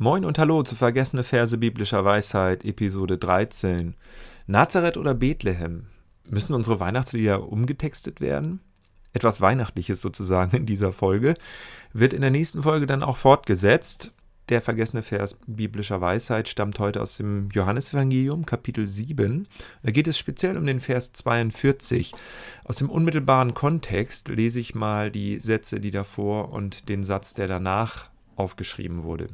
Moin und Hallo zu Vergessene Verse biblischer Weisheit, Episode 13. Nazareth oder Bethlehem? Müssen unsere Weihnachtslieder umgetextet werden? Etwas Weihnachtliches sozusagen in dieser Folge. Wird in der nächsten Folge dann auch fortgesetzt. Der vergessene Vers biblischer Weisheit stammt heute aus dem Johannesevangelium, Kapitel 7. Da geht es speziell um den Vers 42. Aus dem unmittelbaren Kontext lese ich mal die Sätze, die davor und den Satz, der danach aufgeschrieben wurde.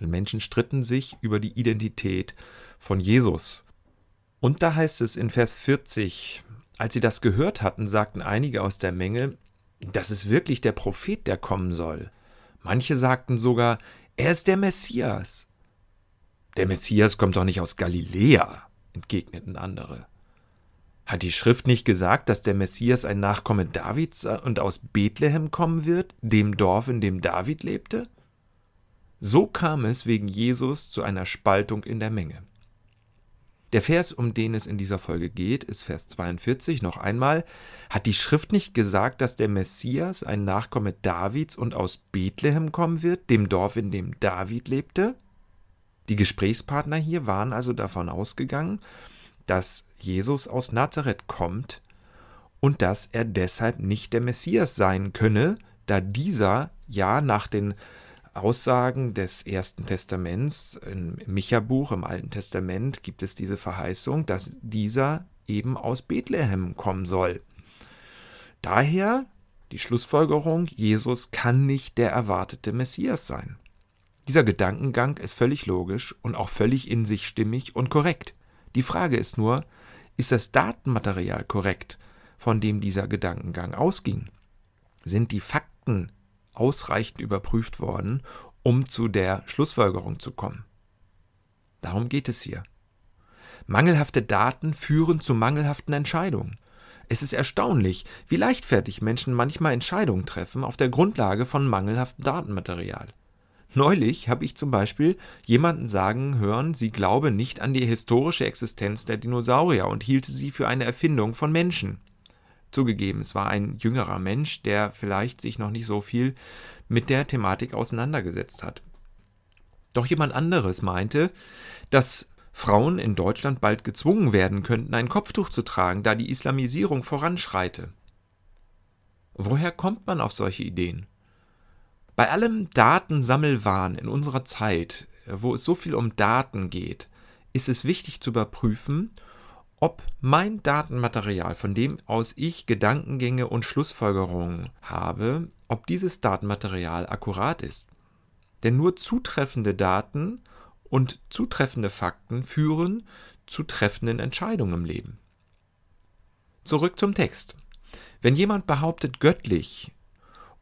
Menschen stritten sich über die Identität von Jesus. Und da heißt es in Vers 40, als sie das gehört hatten, sagten einige aus der Menge, das ist wirklich der Prophet, der kommen soll. Manche sagten sogar, er ist der Messias. Der Messias kommt doch nicht aus Galiläa, entgegneten andere. Hat die Schrift nicht gesagt, dass der Messias ein Nachkomme Davids und aus Bethlehem kommen wird, dem Dorf, in dem David lebte? So kam es wegen Jesus zu einer Spaltung in der Menge. Der Vers, um den es in dieser Folge geht, ist Vers 42 noch einmal. Hat die Schrift nicht gesagt, dass der Messias ein Nachkomme Davids und aus Bethlehem kommen wird, dem Dorf, in dem David lebte? Die Gesprächspartner hier waren also davon ausgegangen, dass Jesus aus Nazareth kommt und dass er deshalb nicht der Messias sein könne, da dieser ja nach den Aussagen des Ersten Testaments, im Micha-Buch, im Alten Testament, gibt es diese Verheißung, dass dieser eben aus Bethlehem kommen soll. Daher die Schlussfolgerung, Jesus kann nicht der erwartete Messias sein. Dieser Gedankengang ist völlig logisch und auch völlig in sich stimmig und korrekt. Die Frage ist nur, ist das Datenmaterial korrekt, von dem dieser Gedankengang ausging? Sind die Fakten ausreichend überprüft worden, um zu der Schlussfolgerung zu kommen. Darum geht es hier. Mangelhafte Daten führen zu mangelhaften Entscheidungen. Es ist erstaunlich, wie leichtfertig Menschen manchmal Entscheidungen treffen auf der Grundlage von mangelhaftem Datenmaterial. Neulich habe ich zum Beispiel jemanden sagen hören, sie glaube nicht an die historische Existenz der Dinosaurier und hielte sie für eine Erfindung von Menschen. Zugegeben, es war ein jüngerer Mensch, der vielleicht sich noch nicht so viel mit der Thematik auseinandergesetzt hat. Doch jemand anderes meinte, dass Frauen in Deutschland bald gezwungen werden könnten, ein Kopftuch zu tragen, da die Islamisierung voranschreite. Woher kommt man auf solche Ideen? Bei allem Datensammelwahn in unserer Zeit, wo es so viel um Daten geht, ist es wichtig zu überprüfen, ob mein Datenmaterial, von dem aus ich Gedankengänge und Schlussfolgerungen habe, ob dieses Datenmaterial akkurat ist. Denn nur zutreffende Daten und zutreffende Fakten führen zu treffenden Entscheidungen im Leben. Zurück zum Text. Wenn jemand behauptet, göttlich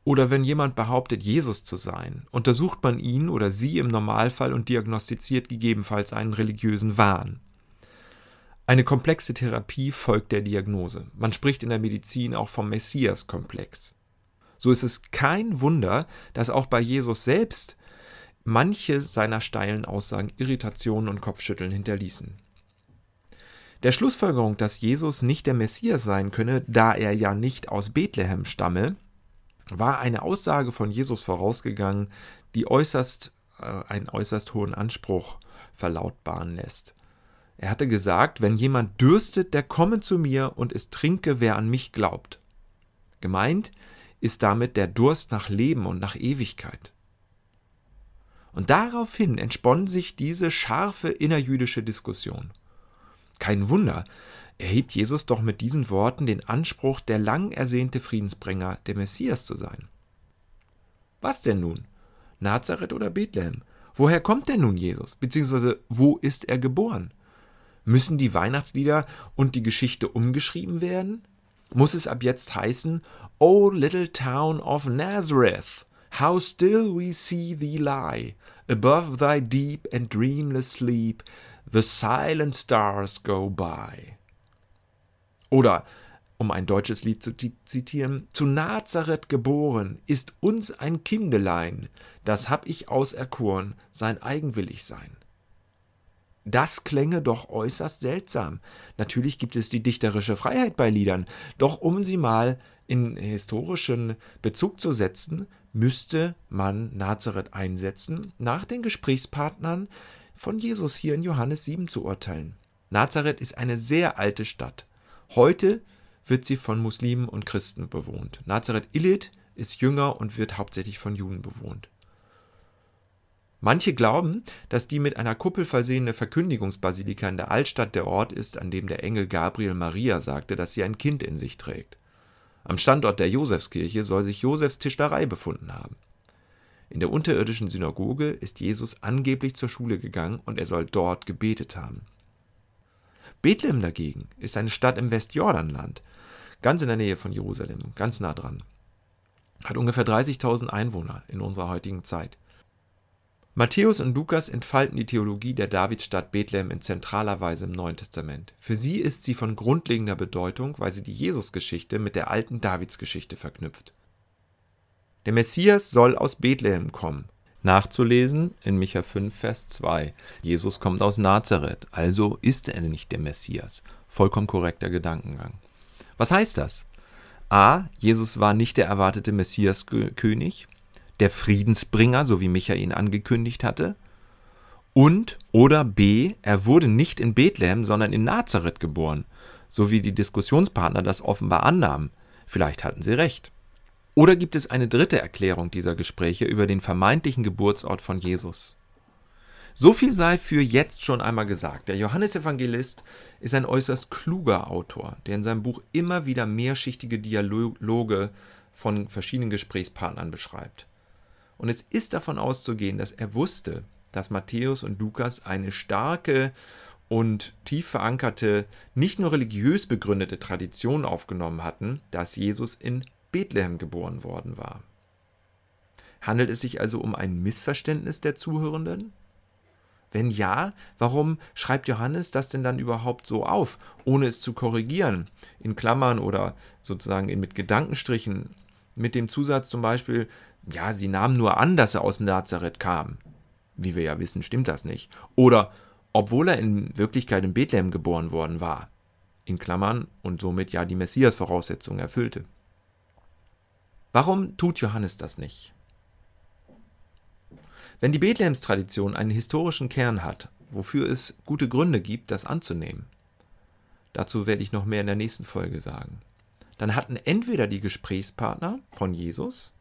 oder wenn jemand behauptet, Jesus zu sein, untersucht man ihn oder sie im Normalfall und diagnostiziert gegebenenfalls einen religiösen Wahn. Eine komplexe Therapie folgt der Diagnose. Man spricht in der Medizin auch vom Messias-Komplex. So ist es kein Wunder, dass auch bei Jesus selbst manche seiner steilen Aussagen Irritationen und Kopfschütteln hinterließen. Der Schlussfolgerung, dass Jesus nicht der Messias sein könne, da er ja nicht aus Bethlehem stamme, war eine Aussage von Jesus vorausgegangen, die äußerst, äh, einen äußerst hohen Anspruch verlautbaren lässt. Er hatte gesagt, wenn jemand dürstet, der komme zu mir und es trinke, wer an mich glaubt. Gemeint ist damit der Durst nach Leben und nach Ewigkeit. Und daraufhin entspann sich diese scharfe innerjüdische Diskussion. Kein Wunder, erhebt Jesus doch mit diesen Worten den Anspruch, der lang ersehnte Friedensbringer, der Messias zu sein. Was denn nun? Nazareth oder Bethlehem? Woher kommt denn nun Jesus? Beziehungsweise wo ist er geboren? Müssen die Weihnachtslieder und die Geschichte umgeschrieben werden? Muss es ab jetzt heißen, O little town of Nazareth, how still we see thee lie, above thy deep and dreamless sleep, the silent stars go by. Oder, um ein deutsches Lied zu zitieren, zu Nazareth geboren ist uns ein Kindelein, das hab ich auserkoren, sein eigenwillig sein. Das klänge doch äußerst seltsam. Natürlich gibt es die dichterische Freiheit bei Liedern, doch um sie mal in historischen Bezug zu setzen, müsste man Nazareth einsetzen, nach den Gesprächspartnern von Jesus hier in Johannes 7 zu urteilen. Nazareth ist eine sehr alte Stadt. Heute wird sie von Muslimen und Christen bewohnt. Nazareth Illit ist jünger und wird hauptsächlich von Juden bewohnt. Manche glauben, dass die mit einer Kuppel versehene Verkündigungsbasilika in der Altstadt der Ort ist, an dem der Engel Gabriel Maria sagte, dass sie ein Kind in sich trägt. Am Standort der Josefskirche soll sich Josefs Tischlerei befunden haben. In der unterirdischen Synagoge ist Jesus angeblich zur Schule gegangen und er soll dort gebetet haben. Bethlehem dagegen ist eine Stadt im Westjordanland, ganz in der Nähe von Jerusalem, ganz nah dran. Hat ungefähr 30.000 Einwohner in unserer heutigen Zeit. Matthäus und Lukas entfalten die Theologie der Davidstadt Bethlehem in zentraler Weise im Neuen Testament. Für sie ist sie von grundlegender Bedeutung, weil sie die Jesusgeschichte mit der alten Davidsgeschichte verknüpft. Der Messias soll aus Bethlehem kommen. Nachzulesen in Micha 5, Vers 2. Jesus kommt aus Nazareth, also ist er nicht der Messias. Vollkommen korrekter Gedankengang. Was heißt das? A. Jesus war nicht der erwartete Messiaskönig der Friedensbringer, so wie Micha ihn angekündigt hatte. Und oder B, er wurde nicht in Bethlehem, sondern in Nazareth geboren, so wie die Diskussionspartner das offenbar annahmen. Vielleicht hatten sie recht. Oder gibt es eine dritte Erklärung dieser Gespräche über den vermeintlichen Geburtsort von Jesus? So viel sei für jetzt schon einmal gesagt. Der Johannesevangelist ist ein äußerst kluger Autor, der in seinem Buch immer wieder mehrschichtige Dialoge von verschiedenen Gesprächspartnern beschreibt. Und es ist davon auszugehen, dass er wusste, dass Matthäus und Lukas eine starke und tief verankerte, nicht nur religiös begründete Tradition aufgenommen hatten, dass Jesus in Bethlehem geboren worden war. Handelt es sich also um ein Missverständnis der Zuhörenden? Wenn ja, warum schreibt Johannes das denn dann überhaupt so auf, ohne es zu korrigieren, in Klammern oder sozusagen mit Gedankenstrichen, mit dem Zusatz zum Beispiel, ja, sie nahmen nur an, dass er aus Nazareth kam. Wie wir ja wissen, stimmt das nicht. Oder obwohl er in Wirklichkeit in Bethlehem geboren worden war. In Klammern und somit ja die Messias-Voraussetzungen erfüllte. Warum tut Johannes das nicht? Wenn die Bethlehems-Tradition einen historischen Kern hat, wofür es gute Gründe gibt, das anzunehmen, dazu werde ich noch mehr in der nächsten Folge sagen, dann hatten entweder die Gesprächspartner von Jesus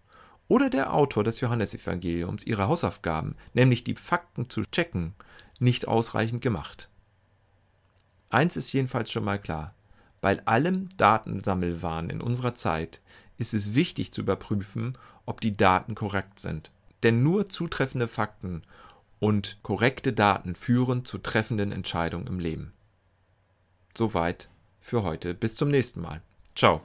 oder der Autor des Johannesevangeliums ihre Hausaufgaben, nämlich die Fakten zu checken, nicht ausreichend gemacht. Eins ist jedenfalls schon mal klar. Bei allem Datensammelwahn in unserer Zeit ist es wichtig zu überprüfen, ob die Daten korrekt sind. Denn nur zutreffende Fakten und korrekte Daten führen zu treffenden Entscheidungen im Leben. Soweit für heute. Bis zum nächsten Mal. Ciao.